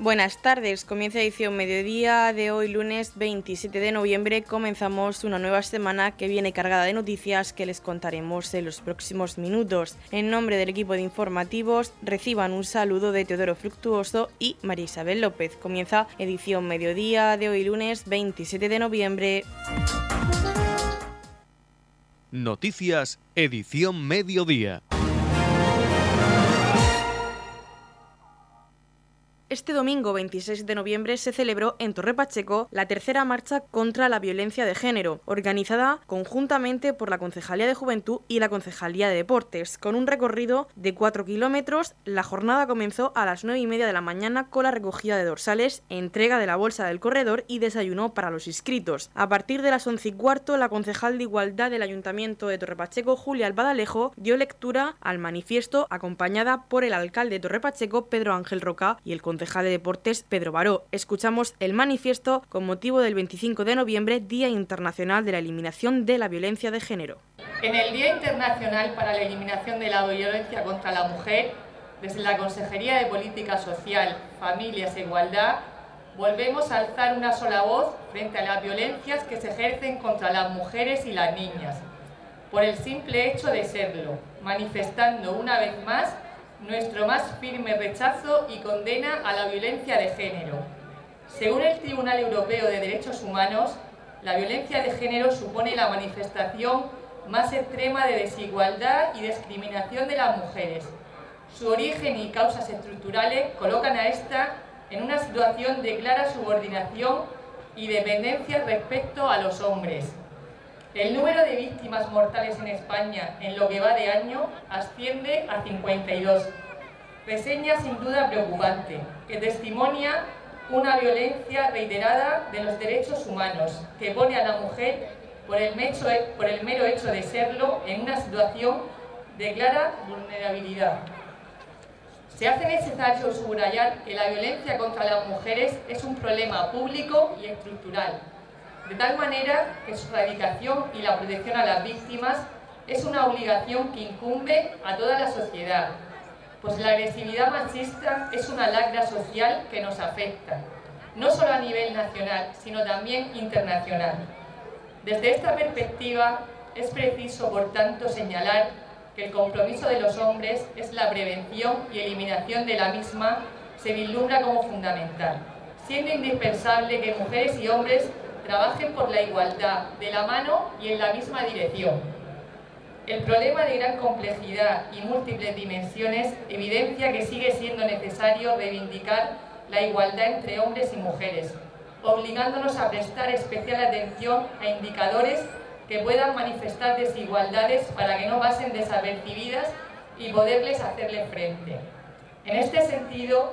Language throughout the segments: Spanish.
Buenas tardes, comienza edición mediodía de hoy lunes 27 de noviembre. Comenzamos una nueva semana que viene cargada de noticias que les contaremos en los próximos minutos. En nombre del equipo de informativos, reciban un saludo de Teodoro Fructuoso y María Isabel López. Comienza edición mediodía de hoy lunes 27 de noviembre. Noticias, edición mediodía. Este domingo 26 de noviembre se celebró en Torre Pacheco la tercera marcha contra la violencia de género, organizada conjuntamente por la Concejalía de Juventud y la Concejalía de Deportes. Con un recorrido de 4 kilómetros, la jornada comenzó a las 9 y media de la mañana con la recogida de dorsales, entrega de la bolsa del corredor y desayuno para los inscritos. A partir de las 11 y cuarto, la concejal de Igualdad del Ayuntamiento de Torre Pacheco, Julia Albadalejo, dio lectura al manifiesto acompañada por el alcalde de Torre Pacheco, Pedro Ángel Roca, y el concejal de Deportes Pedro Baró. Escuchamos el manifiesto con motivo del 25 de noviembre, Día Internacional de la Eliminación de la Violencia de Género. En el Día Internacional para la Eliminación de la Violencia contra la Mujer, desde la Consejería de Política Social, Familias e Igualdad, volvemos a alzar una sola voz frente a las violencias que se ejercen contra las mujeres y las niñas, por el simple hecho de serlo, manifestando una vez más nuestro más firme rechazo y condena a la violencia de género. Según el Tribunal Europeo de Derechos Humanos, la violencia de género supone la manifestación más extrema de desigualdad y discriminación de las mujeres. Su origen y causas estructurales colocan a esta en una situación de clara subordinación y dependencia respecto a los hombres. El número de víctimas mortales en España en lo que va de año asciende a 52. Reseña sin duda preocupante, que testimonia una violencia reiterada de los derechos humanos, que pone a la mujer, por el, por el mero hecho de serlo, en una situación de clara vulnerabilidad. Se hace necesario subrayar que la violencia contra las mujeres es un problema público y estructural, de tal manera que su erradicación y la protección a las víctimas es una obligación que incumbe a toda la sociedad, pues la agresividad machista es una lacra social que nos afecta, no solo a nivel nacional, sino también internacional. Desde esta perspectiva, es preciso, por tanto, señalar que el compromiso de los hombres es la prevención y eliminación de la misma se vislumbra como fundamental, siendo indispensable que mujeres y hombres trabajen por la igualdad, de la mano y en la misma dirección. El problema de gran complejidad y múltiples dimensiones evidencia que sigue siendo necesario reivindicar la igualdad entre hombres y mujeres, obligándonos a prestar especial atención a indicadores que puedan manifestar desigualdades para que no pasen desapercibidas y poderles hacerle frente. En este sentido,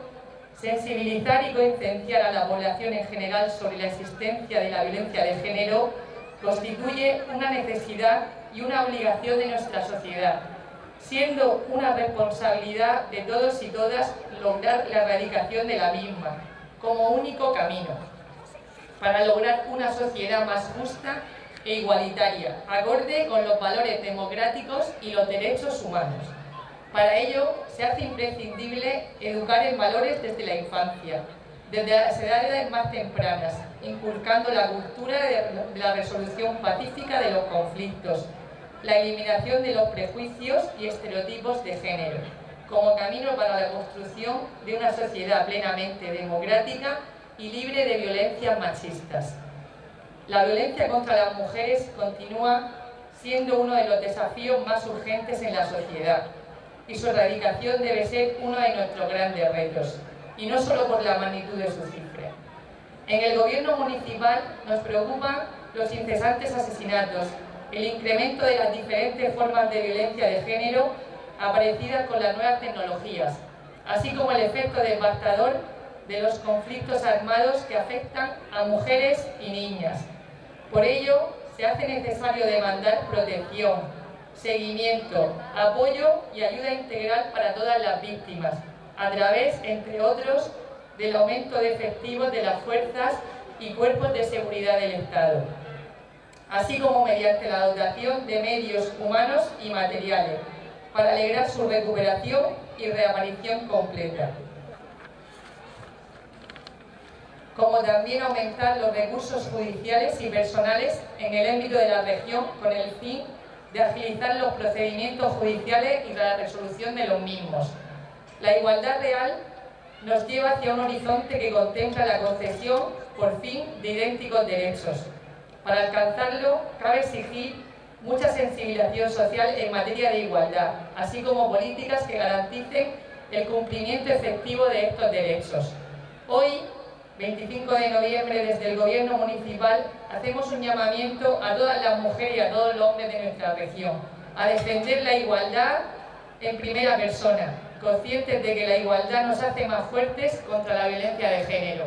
sensibilizar y concienciar a la población en general sobre la existencia de la violencia de género constituye una necesidad y una obligación de nuestra sociedad, siendo una responsabilidad de todos y todas lograr la erradicación de la misma como único camino para lograr una sociedad más justa e igualitaria, acorde con los valores democráticos y los derechos humanos. Para ello, se hace imprescindible educar en valores desde la infancia, desde las edades más tempranas, inculcando la cultura de la resolución pacífica de los conflictos, la eliminación de los prejuicios y estereotipos de género, como camino para la construcción de una sociedad plenamente democrática y libre de violencias machistas. La violencia contra las mujeres continúa siendo uno de los desafíos más urgentes en la sociedad y su erradicación debe ser uno de nuestros grandes retos, y no solo por la magnitud de su cifra. En el gobierno municipal nos preocupan los incesantes asesinatos, el incremento de las diferentes formas de violencia de género aparecidas con las nuevas tecnologías, así como el efecto devastador de los conflictos armados que afectan a mujeres y niñas. Por ello, se hace necesario demandar protección, seguimiento, apoyo y ayuda integral para todas las víctimas, a través, entre otros, del aumento de efectivos de las fuerzas y cuerpos de seguridad del Estado, así como mediante la dotación de medios humanos y materiales para alegrar su recuperación y reaparición completa. como también aumentar los recursos judiciales y personales en el ámbito de la región con el fin de agilizar los procedimientos judiciales y la resolución de los mismos. La igualdad real nos lleva hacia un horizonte que contempla la concesión, por fin, de idénticos derechos. Para alcanzarlo, cabe exigir mucha sensibilización social en materia de igualdad, así como políticas que garanticen el cumplimiento efectivo de estos derechos. Hoy, 25 de noviembre, desde el Gobierno Municipal, hacemos un llamamiento a todas las mujeres y a todos los hombres de nuestra región a defender la igualdad en primera persona, conscientes de que la igualdad nos hace más fuertes contra la violencia de género.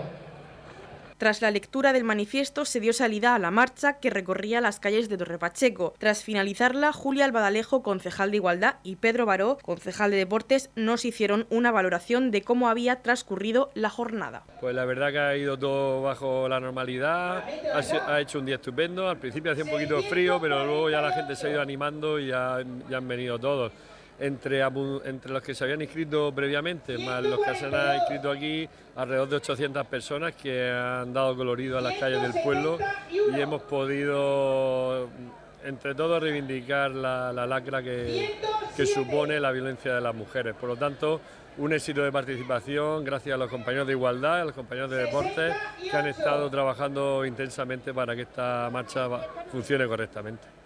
Tras la lectura del manifiesto se dio salida a la marcha que recorría las calles de Torrepacheco. Tras finalizarla, Julia Albadalejo, concejal de Igualdad, y Pedro Baró, concejal de Deportes, nos hicieron una valoración de cómo había transcurrido la jornada. Pues la verdad que ha ido todo bajo la normalidad, ha, hecho un día estupendo, al principio hacía un poquito de frío, pero luego ya la gente se ha ido animando y ya han venido todos entre, entre los que se habían inscrito previamente, más los que se han inscrito aquí, alrededor de 800 personas que han dado colorido a las calles del pueblo y hemos podido, entre todos, reivindicar la, lacra que, que supone la violencia de las mujeres. Por lo tanto, un éxito de participación gracias a los compañeros de igualdad, a los compañeros de deportes que han estado trabajando intensamente para que esta marcha funcione correctamente.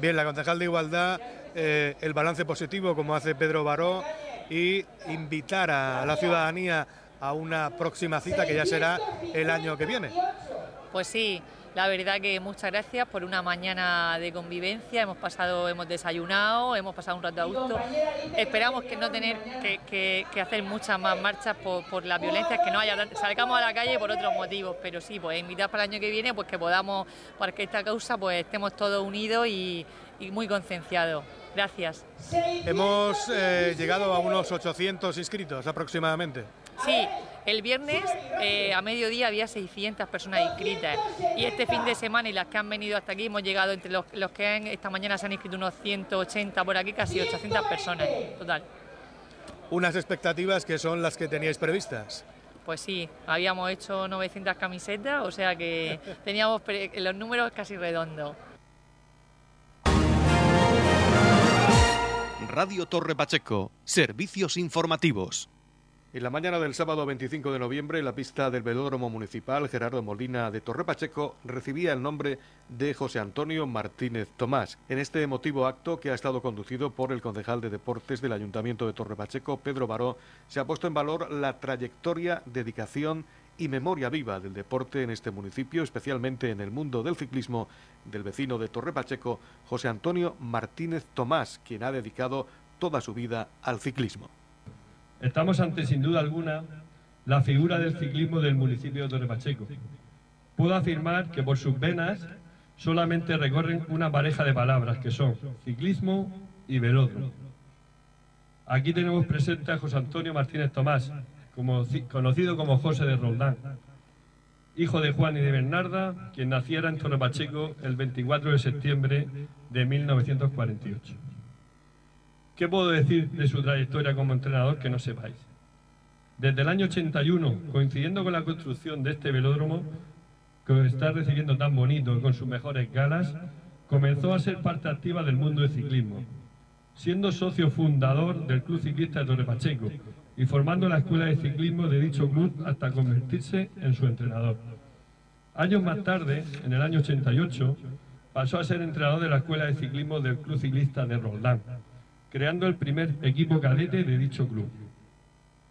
Bien, la concejal de igualdad eh, el balance positivo como hace Pedro Baró y invitar a la ciudadanía a una próxima cita que ya será el año que viene. Pues sí, la verdad que muchas gracias por una mañana de convivencia. Hemos pasado, hemos desayunado, hemos pasado un rato a gusto. Esperamos que no tener que, hacer muchas más marchas por, la violencia, que no haya salgamos a la calle por otros motivos, pero sí, pues invitar para el año que viene, pues que podamos, para que esta causa, pues estemos todos unidos y, y muy concienciados. Gracias. Hemos eh, llegado a unos 800 inscritos aproximadamente. Sí, el viernes eh, a mediodía había 600 personas inscritas y este fin de semana y las que han venido hasta aquí hemos llegado entre los, que esta mañana se han inscrito unos 180 por aquí, casi 800 personas total. Unas expectativas que son las que teníais previstas. Pues sí, habíamos hecho 900 camisetas, o sea que teníamos los números casi redondos. Radio Torre Pacheco, servicios informativos. En la mañana del sábado 25 de noviembre, la pista del velódromo municipal Gerardo Molina de Torre Pacheco recibía el nombre de José Antonio Martínez Tomás. En este emotivo acto, que ha estado conducido por el concejal de deportes del Ayuntamiento de Torre Pacheco, Pedro Baró, se ha puesto en valor la trayectoria, dedicación y memoria viva del deporte en este municipio, especialmente en el mundo del ciclismo, del vecino de Torre Pacheco, José Antonio Martínez Tomás, quien ha dedicado toda su vida al ciclismo. Estamos ante, sin duda alguna, la figura del ciclismo del municipio de Torre Pacheco. Puedo afirmar que por sus venas solamente recorren una pareja de palabras que son ciclismo y velódromo. Aquí tenemos presente a José Antonio Martínez Tomás, conocido como José de Roldán, hijo de Juan y de Bernarda, quien naciera en Torre Pacheco el 24 de septiembre de 1948. ¿Qué puedo decir de su trayectoria como entrenador que no sepáis? Desde el año 81, coincidiendo con la construcción de este velódromo, que está recibiendo tan bonito con sus mejores galas, comenzó a ser parte activa del mundo del ciclismo, siendo socio fundador del Club Ciclista de Torre Pacheco y formando la escuela de ciclismo de dicho club hasta convertirse en su entrenador. Años más tarde, en el año 88, pasó a ser entrenador de la escuela de ciclismo del Club Ciclista de Roldán, creando el primer equipo cadete de dicho club.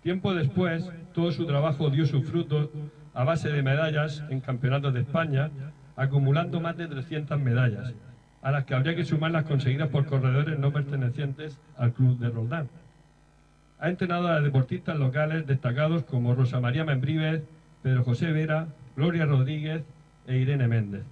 Tiempo después, todo su trabajo dio sus frutos a base de medallas en campeonatos de España, acumulando más de 300 medallas, a las que habría que sumar las conseguidas por corredores no pertenecientes al club de Roldán. Ha entrenado a deportistas locales destacados como Rosa María Membrives, Pedro José Vera, Gloria Rodríguez e Irene Méndez.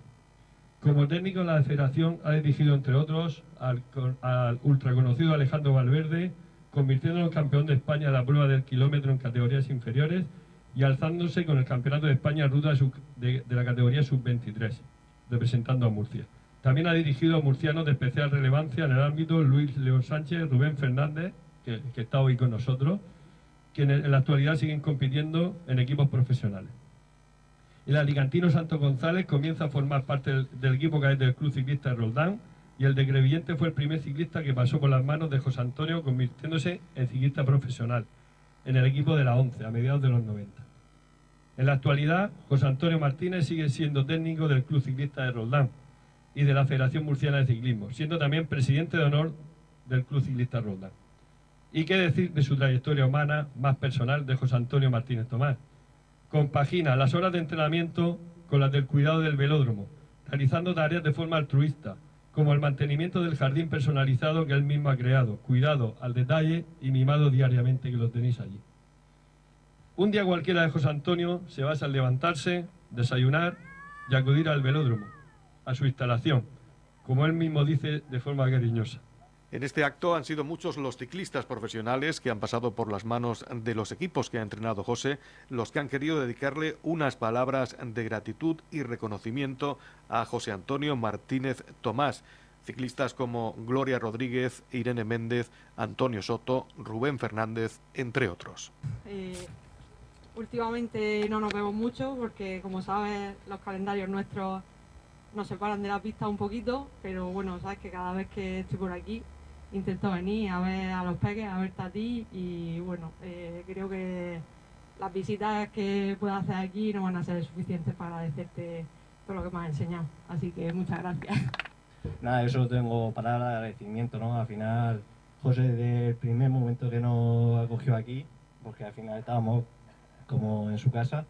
Como técnico de la federación ha dirigido, entre otros, al, ultraconocido Alejandro Valverde, convirtiéndolo en campeón de España de la prueba del kilómetro en categorías inferiores y alzándose con el Campeonato de España ruta de, la categoría sub-23, representando a Murcia. También ha dirigido a murcianos de especial relevancia en el ámbito Luis León Sánchez, Rubén Fernández que, está hoy con nosotros, que en, la actualidad siguen compitiendo en equipos profesionales. El alicantino Santo González comienza a formar parte del, equipo que del Club Ciclista Roldán y el de Crevillente fue el primer ciclista que pasó por las manos de José Antonio convirtiéndose en ciclista profesional en el equipo de la 11 a mediados de los 90. En la actualidad, José Antonio Martínez sigue siendo técnico del Club Ciclista de Roldán y de la Federación Murciana de Ciclismo, siendo también presidente de honor del Club Ciclista Roldán. Y qué decir de su trayectoria humana más personal de José Antonio Martínez Tomás. Compagina las horas de entrenamiento con las del cuidado del velódromo, realizando tareas de forma altruista, como el mantenimiento del jardín personalizado que él mismo ha creado, cuidado al detalle y mimado diariamente que lo tenéis allí. Un día cualquiera de José Antonio se basa en levantarse, desayunar y acudir al velódromo, a su instalación, como él mismo dice de forma cariñosa. En este acto han sido muchos los ciclistas profesionales que han pasado por las manos de los equipos que ha entrenado José, los que han querido dedicarle unas palabras de gratitud y reconocimiento a José Antonio Martínez Tomás. Ciclistas como Gloria Rodríguez, Irene Méndez, Antonio Soto, Rubén Fernández, entre otros. Eh, últimamente no nos vemos mucho porque, como sabes, los calendarios nuestros nos separan de la pista un poquito, pero bueno, sabes que cada vez que estoy por aquí intento venir a ver a los peques, a verte a ti y bueno, eh, creo que las visitas que pueda hacer aquí no van a ser suficientes para agradecerte todo lo que me has enseñado. Así que muchas gracias. Nada, yo solo tengo palabras de agradecimiento, ¿no? Al final, José, desde el primer momento que nos acogió aquí, porque al final estábamos como en su casa,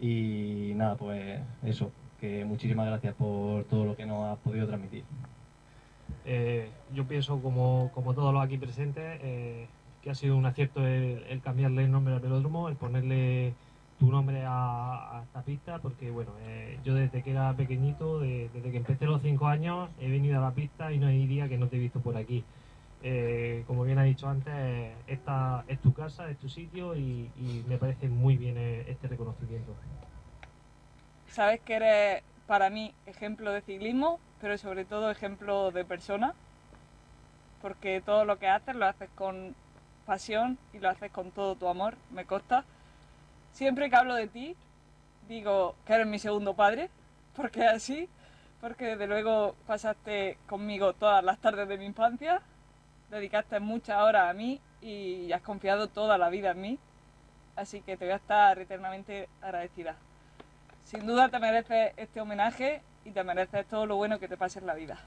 y nada, pues eso, que muchísimas gracias por todo lo que nos has podido transmitir. Eh, yo pienso, como, como, todos los aquí presentes, eh, que ha sido un acierto el, cambiarle el nombre al velódromo, el ponerle tu nombre a, esta pista, porque bueno, eh, yo desde que era pequeñito, desde que empecé los cinco años, he venido a la pista y no hay día que no te he visto por aquí. como bien ha dicho antes, esta es tu casa, es tu sitio y, me parece muy bien este reconocimiento. Sabes que eres para mí ejemplo de ciclismo, pero sobre todo ejemplo de persona, porque todo lo que haces lo haces con pasión y lo haces con todo tu amor, me consta. Siempre que hablo de ti, digo que eres mi segundo padre, porque así, porque desde luego pasaste conmigo todas las tardes de mi infancia, dedicaste muchas horas a mí y has confiado toda la vida en mí, así que te voy a estar eternamente agradecida. Sin duda te mereces este homenaje y te mereces todo lo bueno que te pase en la vida.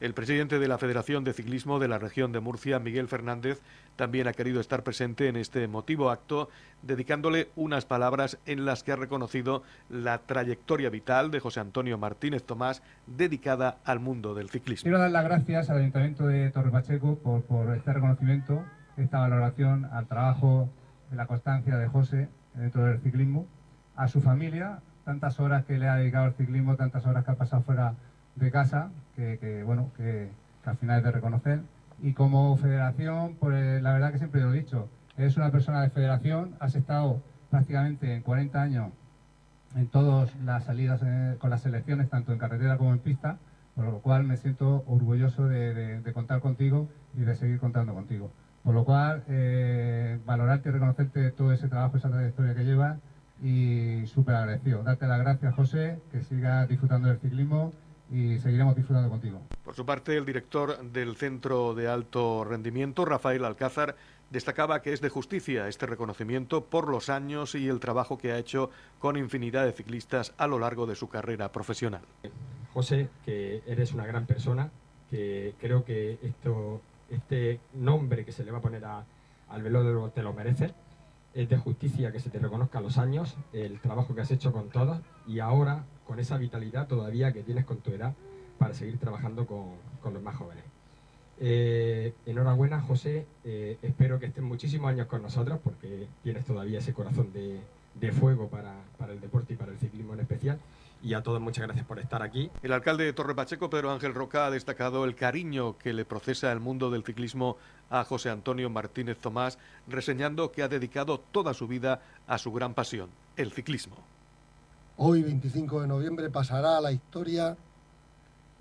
El presidente de la Federación de Ciclismo de la región de Murcia, Miguel Fernández, también ha querido estar presente en este emotivo acto, dedicándole unas palabras en las que ha reconocido la trayectoria vital de José Antonio Martínez Tomás, dedicada al mundo del ciclismo. Quiero dar las gracias al Ayuntamiento de Torre Pacheco por, por este reconocimiento, esta valoración al trabajo de la constancia de José dentro del ciclismo, a su familia, tantas horas que le ha dedicado al ciclismo, tantas horas que ha pasado fuera de casa, que, bueno, que, al final es de reconocer. Y como federación, pues la verdad que siempre lo he dicho, eres una persona de federación, has estado prácticamente en 40 años en todas las salidas eh, con las selecciones, tanto en carretera como en pista, por lo cual me siento orgulloso de, contar contigo y de seguir contando contigo. Por lo cual, eh, valorarte y reconocerte todo ese trabajo, esa trayectoria que llevas y súper agradecido. Darte las gracias, José, que sigas disfrutando del ciclismo y seguiremos disfrutando contigo. Por su parte, el director del Centro de Alto Rendimiento, Rafael Alcázar, destacaba que es de justicia este reconocimiento por los años y el trabajo que ha hecho con infinidad de ciclistas a lo largo de su carrera profesional. José, que eres una gran persona, que creo que esto, este nombre que se le va a poner al velódromo te lo merece es de justicia que se te reconozca los años, el trabajo que has hecho con todos y ahora con esa vitalidad todavía que tienes con tu edad para seguir trabajando con, los más jóvenes. Eh, enhorabuena, José. Eh, espero que estés muchísimos años con nosotros porque tienes todavía ese corazón de, fuego para, para, el deporte y para el ciclismo en especial y a todos muchas gracias por estar aquí. El alcalde de Torre Pacheco, Pedro Ángel Roca, ha destacado el cariño que le procesa el mundo del ciclismo a José Antonio Martínez Tomás, reseñando que ha dedicado toda su vida a su gran pasión, el ciclismo. Hoy, 25 de noviembre, pasará a la historia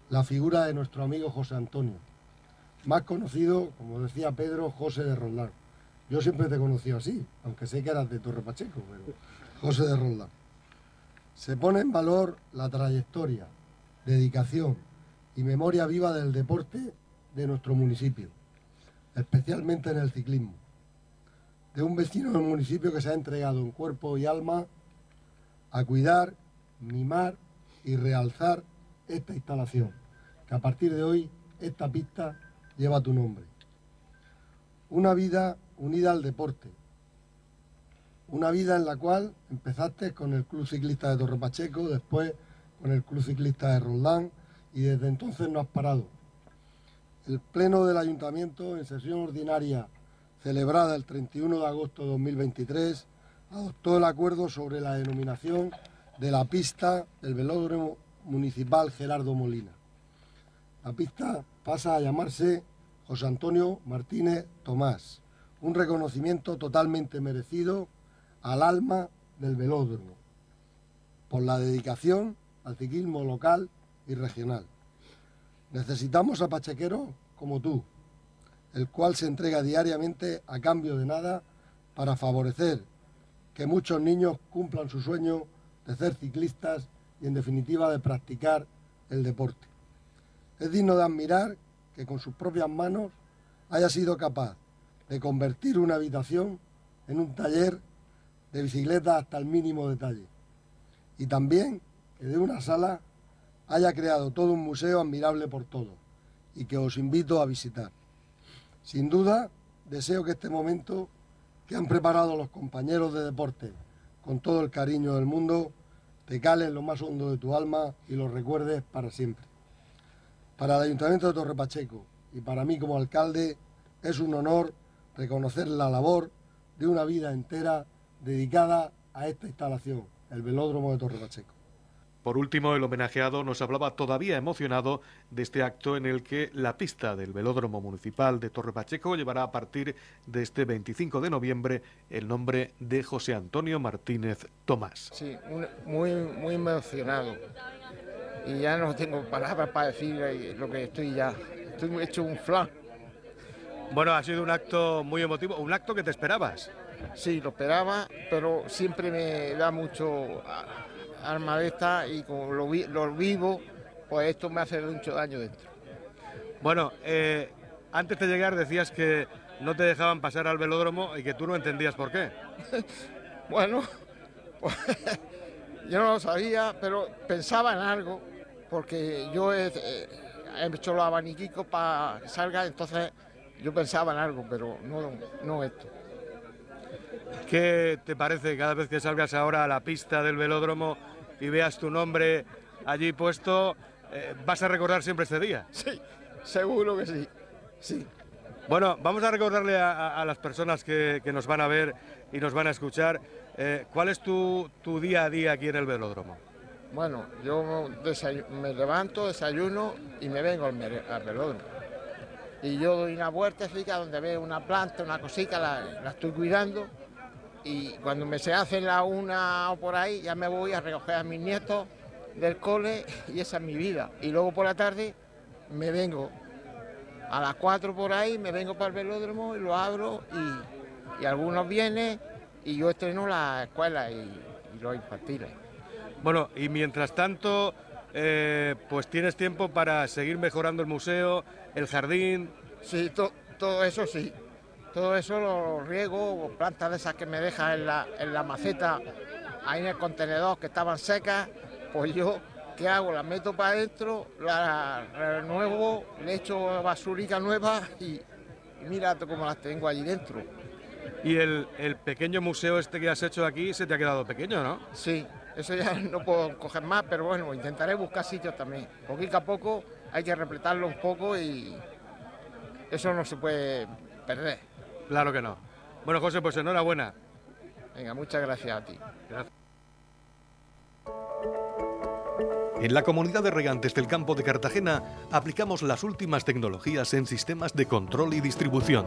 la figura de nuestro amigo José Antonio, más conocido, como decía Pedro, José de Roldán. Yo siempre te he conocido así, aunque sé que eras de Torre Pacheco, pero José de Roldán. Se pone en valor la trayectoria, dedicación y memoria viva del deporte de nuestro municipio, especialmente en el ciclismo, de un vecino del municipio que se ha entregado en cuerpo y alma a cuidar, mimar y realzar esta instalación, que a partir de hoy esta pista lleva tu nombre. Una vida unida al deporte, una vida en la cual empezaste con el Club Ciclista de Torre Pacheco, después con el Club Ciclista de Roldán y desde entonces no has parado. El Pleno del Ayuntamiento, en sesión ordinaria celebrada el 31 de agosto de 2023, adoptó el acuerdo sobre la denominación de la pista del velódromo municipal Gerardo Molina. La pista pasa a llamarse José Antonio Martínez Tomás, un reconocimiento totalmente merecido al alma del velódromo, por la dedicación al ciclismo local y regional. Necesitamos a Pachequero como tú, el cual se entrega diariamente a cambio de nada para favorecer que muchos niños cumplan su sueño de ser ciclistas y en definitiva de practicar el deporte. Es digno de admirar que con sus propias manos haya sido capaz de convertir una habitación en un taller de bicicleta hasta el mínimo detalle. Y también que de una sala haya creado todo un museo admirable por todo y que os invito a visitar. Sin duda, deseo que este momento que han preparado los compañeros de deporte con todo el cariño del mundo te cale en lo más hondo de tu alma y lo recuerdes para siempre. Para el Ayuntamiento de Torre Pacheco y para mí como alcalde es un honor reconocer la labor de una vida entera dedicada a esta instalación, el velódromo de Torre Pacheco. Por último, el homenajeado nos hablaba todavía emocionado de este acto en el que la pista del Velódromo Municipal de Torre Pacheco llevará a partir de este 25 de noviembre el nombre de José Antonio Martínez Tomás. Sí, muy, muy emocionado. Y ya no tengo palabras para decir lo que estoy ya. Estoy hecho un flan. Bueno, ha sido un acto muy emotivo, un acto que te esperabas. Sí, lo esperaba, pero siempre me da mucho alma de esta y como lo, vivo, pues esto me hace mucho daño dentro. Bueno, eh, antes de llegar decías que no te dejaban pasar al velódromo y que tú no entendías por qué. bueno, pues, yo no lo sabía, pero pensaba en algo, porque yo he, hecho los abaniquicos para que salga, entonces yo pensaba en algo, pero no, no esto. ¿Qué te parece cada vez que salgas ahora a la pista del velódromo y veas tu nombre allí puesto, eh, vas a recordar siempre este día. Sí, seguro que sí. Sí. Bueno, vamos a recordarle a, las personas que, nos van a ver y nos van a escuchar, eh, ¿cuál es tu, día a día aquí en el velódromo? Bueno, yo me levanto, desayuno y me vengo al, velódromo. Y yo doy una vuelta donde veo una planta, una cosita, la, la estoy cuidando y cuando me se hace la una o por ahí ya me voy a recoger a mis nietos del cole y esa es mi vida. Y luego por la tarde me vengo a las cuatro por ahí, me vengo para el velódromo y lo abro y, algunos vienen y yo estreno la escuela y, los infantiles. Bueno, y mientras tanto, eh, pues tienes tiempo para seguir mejorando el museo, el jardín. Sí, todo eso sí. Todo eso lo riego, plantas de esas que me dejan en la, en la maceta, ahí en el contenedor que estaban secas, pues yo, ¿qué hago? Las meto para adentro, las renuevo, le echo basurica nueva y, mira cómo las tengo allí dentro. Y el, el, pequeño museo este que has hecho aquí se te ha quedado pequeño, ¿no? Sí, eso ya no puedo coger más, pero bueno, intentaré buscar sitios también. Poquito a poco hay que repletarlo un poco y eso no se puede perder. Claro que no. Bueno, José, pues enhorabuena. Venga, muchas gracias a ti. Gracias. En la comunidad de regantes del campo de Cartagena aplicamos las últimas tecnologías en sistemas de control y distribución,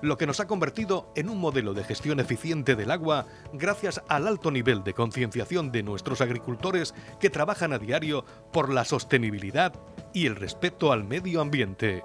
lo que nos ha convertido en un modelo de gestión eficiente del agua gracias al alto nivel de concienciación de nuestros agricultores que trabajan a diario por la sostenibilidad y el respeto al medio ambiente.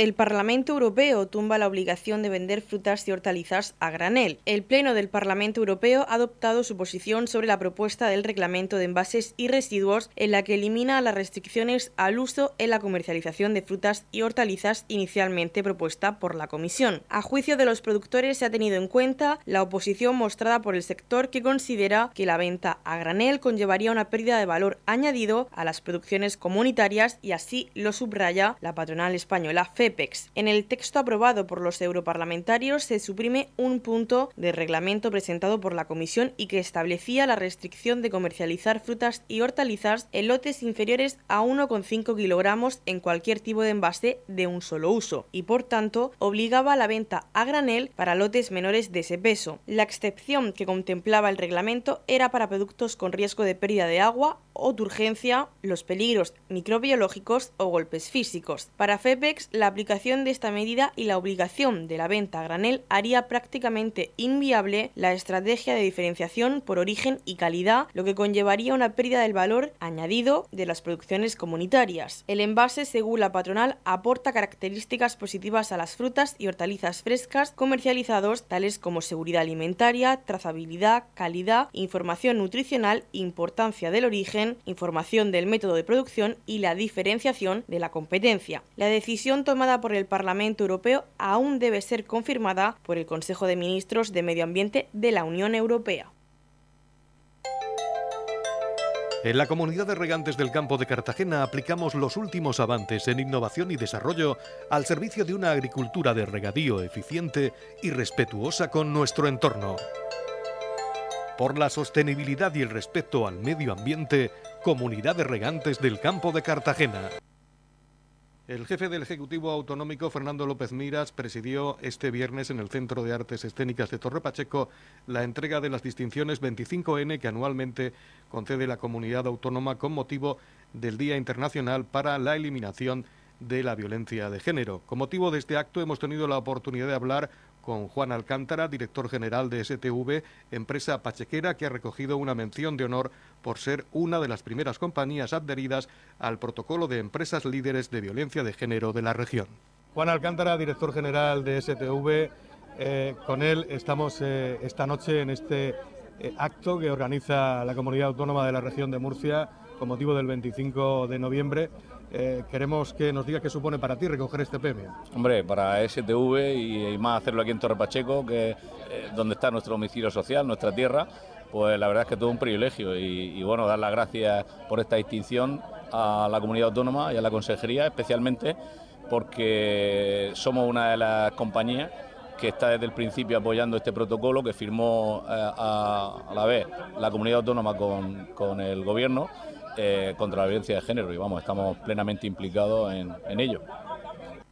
El Parlamento Europeo tumba la obligación de vender frutas y hortalizas a granel. El Pleno del Parlamento Europeo ha adoptado su posición sobre la propuesta del Reglamento de Envases y Residuos en la que elimina las restricciones al uso en la comercialización de frutas y hortalizas inicialmente propuesta por la Comisión. A juicio de los productores se ha tenido en cuenta la oposición mostrada por el sector que considera que la venta a granel conllevaría una pérdida de valor añadido a las producciones comunitarias y así lo subraya la patronal española FEP en el texto aprobado por los europarlamentarios se suprime un punto de reglamento presentado por la Comisión y que establecía la restricción de comercializar frutas y hortalizas en lotes inferiores a 1,5 kilogramos en cualquier tipo de envase de un solo uso y, por tanto, obligaba a la venta a granel para lotes menores de ese peso. La excepción que contemplaba el reglamento era para productos con riesgo de pérdida de agua o urgencia, los peligros microbiológicos o golpes físicos. Para FEPEX, la aplicación de esta medida y la obligación de la venta a granel haría prácticamente inviable la estrategia de diferenciación por origen y calidad, lo que conllevaría una pérdida del valor añadido de las producciones comunitarias. El envase, según la patronal, aporta características positivas a las frutas y hortalizas frescas comercializados, tales como seguridad alimentaria, trazabilidad, calidad, información nutricional, importancia del origen, información del método de producción y la diferenciación de la competencia. La decisión tomada por el Parlamento Europeo aún debe ser confirmada por el Consejo de Ministros de Medio Ambiente de la Unión Europea. En la comunidad de regantes del campo de Cartagena aplicamos los últimos avances en innovación y desarrollo al servicio de una agricultura de regadío eficiente y respetuosa con nuestro entorno. Por la sostenibilidad y el respeto al medio ambiente, Comunidad de Regantes del Campo de Cartagena. El jefe del Ejecutivo Autonómico, Fernando López Miras, presidió este viernes en el Centro de Artes Escénicas de Torre Pacheco la entrega de las distinciones 25N que anualmente concede la comunidad autónoma con motivo del Día Internacional para la Eliminación de la Violencia de Género. Con motivo de este acto hemos tenido la oportunidad de hablar con Juan Alcántara, director general de STV, empresa pachequera que ha recogido una mención de honor por ser una de las primeras compañías adheridas al protocolo de empresas líderes de violencia de género de la región. Juan Alcántara, director general de STV, eh, con él estamos eh, esta noche en este eh, acto que organiza la Comunidad Autónoma de la región de Murcia con motivo del 25 de noviembre. Eh, queremos que nos diga qué supone para ti recoger este premio. Hombre, para STV y, más hacerlo aquí en Torre Pacheco, que eh, donde está nuestro domicilio social, nuestra tierra, pues la verdad es que todo un privilegio y, bueno, dar las gracias por esta distinción a la comunidad autónoma y a la consejería, especialmente porque somos una de las compañías que está desde el principio apoyando este protocolo que firmó eh, a, la vez la comunidad autónoma con, con el gobierno eh, contra la violencia de género y vamos, estamos plenamente implicados en, en ello.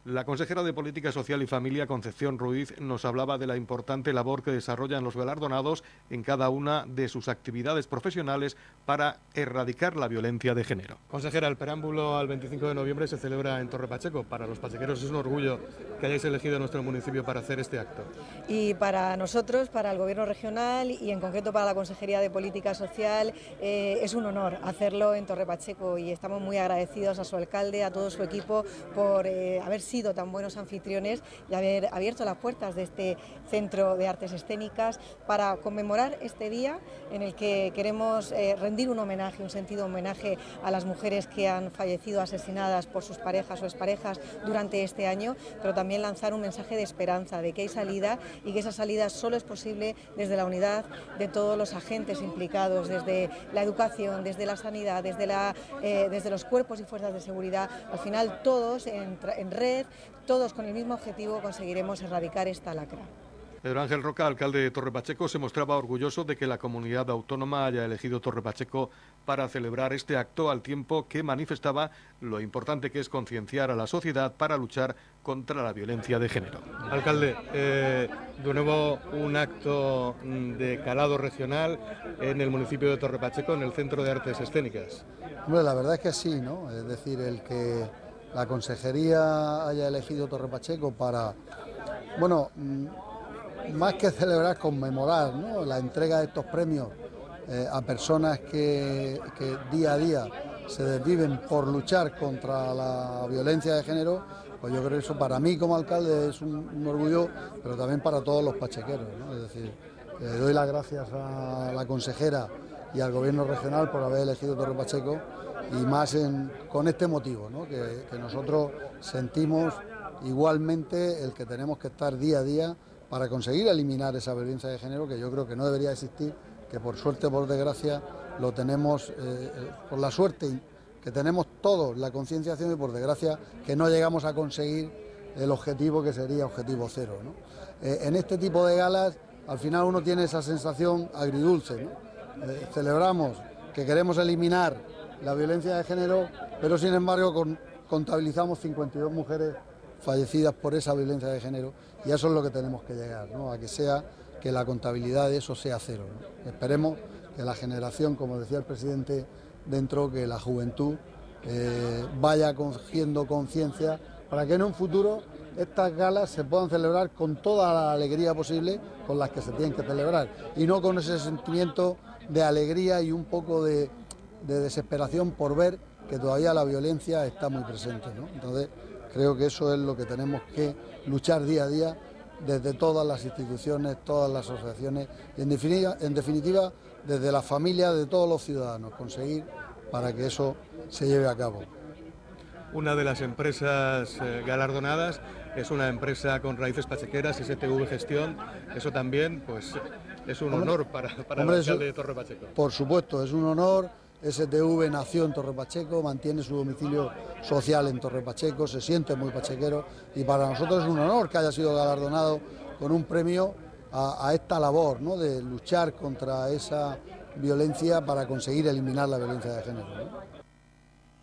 La consejera de Política Social y Familia, Concepción Ruiz, nos hablaba de la importante labor que desarrollan los galardonados en cada una de sus actividades profesionales para erradicar la violencia de género. Consejera, el preámbulo al 25 de noviembre se celebra en Torre Pacheco. Para los pachequeros es un orgullo que hayáis elegido nuestro municipio para hacer este acto. Y para nosotros, para el Gobierno regional y en concreto para la Consejería de Política Social, eh, es un honor hacerlo en Torre Pacheco y estamos muy agradecidos a su alcalde, a todo su equipo por eh, haber sido tan buenos anfitriones y haber abierto las puertas de este Centro de Artes Escénicas para conmemorar este día en el que queremos eh, rendir un homenaje, un sentido homenaje a las mujeres que han fallecido asesinadas por sus parejas o exparejas durante este año, pero también lanzar un mensaje de esperanza, de que hay salida y que esa salida solo es posible desde la unidad de todos los agentes implicados, desde la educación, desde la sanidad, desde, la, eh, desde los cuerpos y fuerzas de seguridad, al final todos en, en red todos con el mismo objetivo conseguiremos erradicar esta lacra. Pedro Ángel Roca, alcalde de Torre Pacheco, se mostraba orgulloso de que la comunidad autónoma haya elegido Torre Pacheco para celebrar este acto al tiempo que manifestaba lo importante que es concienciar a la sociedad para luchar contra la violencia de género. Alcalde, eh, de nuevo un acto mm, de calado regional en el municipio de Torre Pacheco, en el Centro de Artes Escénicas. La verdad es que sí, ¿no? Es decir, el que la consejería haya elegido Torre Pacheco para, bueno, mm, más que celebrar, conmemorar la entrega de estos premios eh, a personas que, día a día se desviven por luchar contra la violencia de género, Pues yo creo que eso para mí como alcalde es un, orgullo, pero también para todos los pachequeros. Es decir, le doy las gracias a la consejera y al gobierno regional por haber elegido Torre Pacheco y más con este motivo, que, nosotros sentimos igualmente el que tenemos que estar día a día para conseguir eliminar esa violencia de género que yo creo que no debería existir, que por suerte por desgracia lo tenemos, eh, eh, por la suerte que tenemos todos la concienciación y por desgracia que no llegamos a conseguir el objetivo que sería objetivo cero. Eh, en este tipo de galas al final uno tiene esa sensación agridulce. Celebramos que queremos eliminar la violencia de género, pero sin embargo contabilizamos 52 mujeres fallecidas por esa violencia de género y eso es lo que tenemos que llegar, a que sea que la contabilidad de eso sea cero. Esperemos que la generación, como decía el presidente dentro, que la juventud eh, vaya cogiendo conciencia para que en un futuro estas galas se puedan celebrar con toda la alegría posible con las que se tienen que celebrar y no con ese sentimiento de alegría y un poco de, desesperación por ver que todavía la violencia está muy presente. Entonces, creo que eso es lo que tenemos que luchar día a día desde todas las instituciones, todas las asociaciones y en definitiva, en definitiva desde la familia de todos los ciudadanos, conseguir para que eso se lleve a cabo. Una de las empresas eh, galardonadas es una empresa con raíces pachequeras, STV Gestión. Eso también pues, es un honor para, para el alcalde de Torre Pacheco. Por supuesto, es un honor. STV nació en Torre Pacheco, mantiene su domicilio social en Torre Pacheco, se siente muy pachequero y para nosotros es un honor que haya sido galardonado con un premio a, esta labor ¿no? de luchar contra esa violencia para conseguir eliminar la violencia de género.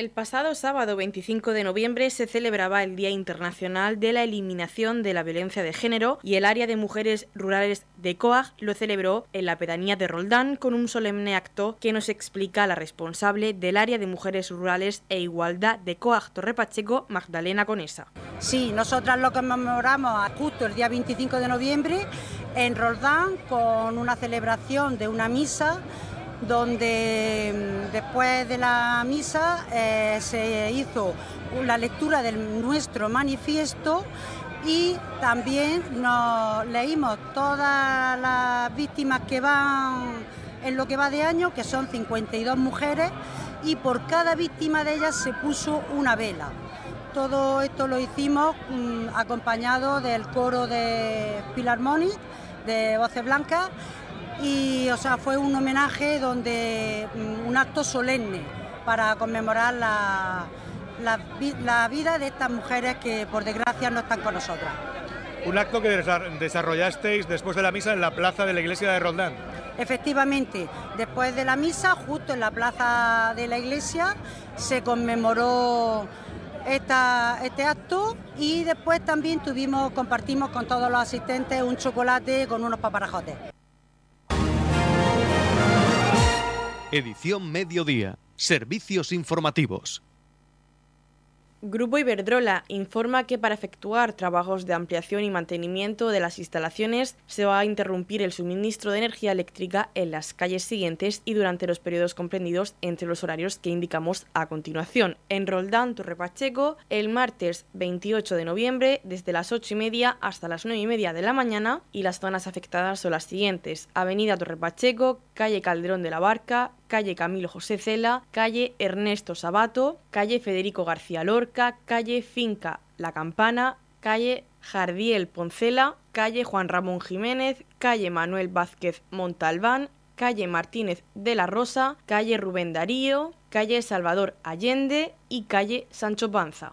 El pasado sábado 25 de noviembre se celebraba el Día Internacional de la Eliminación de la Violencia de Género y el área de mujeres rurales de COAG lo celebró en la pedanía de Roldán con un solemne acto que nos explica la responsable del área de mujeres rurales e igualdad de COAG Torre Pacheco, Magdalena Conesa. Sí, nosotras lo conmemoramos justo el día 25 de noviembre en Roldán con una celebración de una misa donde mm, después de la misa eh, se hizo la lectura de nuestro manifiesto y también nos leímos todas las víctimas que van en lo que va de año, que son 52 mujeres, y por cada víctima de ellas se puso una vela. Todo esto lo hicimos mm, acompañado del coro de Philharmonic, de Voces Blancas, y o sea, fue un homenaje donde mm, un acto solemne para conmemorar la, la, vida de estas mujeres que por desgracia no están con nosotras. Un acto que desarrollasteis después de la misa en la plaza de la iglesia de Roldán. Efectivamente, después de la misa, justo en la plaza de la iglesia, se conmemoró esta, este acto y después también tuvimos, compartimos con todos los asistentes un chocolate con unos paparajotes. Edición Mediodía. Servicios informativos. Grupo Iberdrola informa que para efectuar trabajos de ampliación y mantenimiento de las instalaciones se va a interrumpir el suministro de energía eléctrica en las calles siguientes y durante los periodos comprendidos entre los horarios que indicamos a continuación. En Roldán, Torre Pacheco, el martes 28 de noviembre, desde las 8 y media hasta las 9 y media de la mañana, y las zonas afectadas son las siguientes: Avenida Torre Pacheco, calle Calderón de la Barca, calle Camilo José Cela, calle Ernesto Sabato, calle Federico García Lorca, calle Finca La Campana, calle Jardiel Poncela, calle Juan Ramón Jiménez, calle Manuel Vázquez Montalbán, calle Martínez de la Rosa, calle Rubén Darío, calle Salvador Allende y calle Sancho Panza.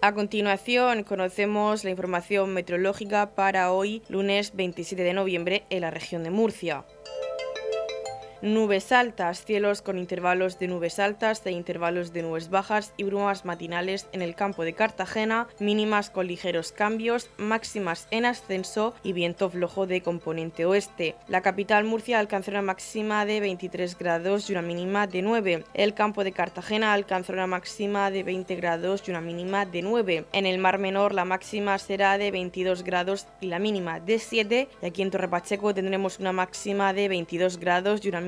A continuación conocemos la información meteorológica para hoy, lunes 27 de noviembre, en la región de Murcia. Nubes altas, cielos con intervalos de nubes altas e intervalos de nubes bajas y brumas matinales en el campo de Cartagena, mínimas con ligeros cambios, máximas en ascenso y viento flojo de componente oeste. La capital Murcia alcanzó una máxima de 23 grados y una mínima de 9. El campo de Cartagena alcanzó una máxima de 20 grados y una mínima de 9. En el Mar Menor la máxima será de 22 grados y la mínima de 7 y aquí en Torre Pacheco tendremos una máxima de 22 grados y una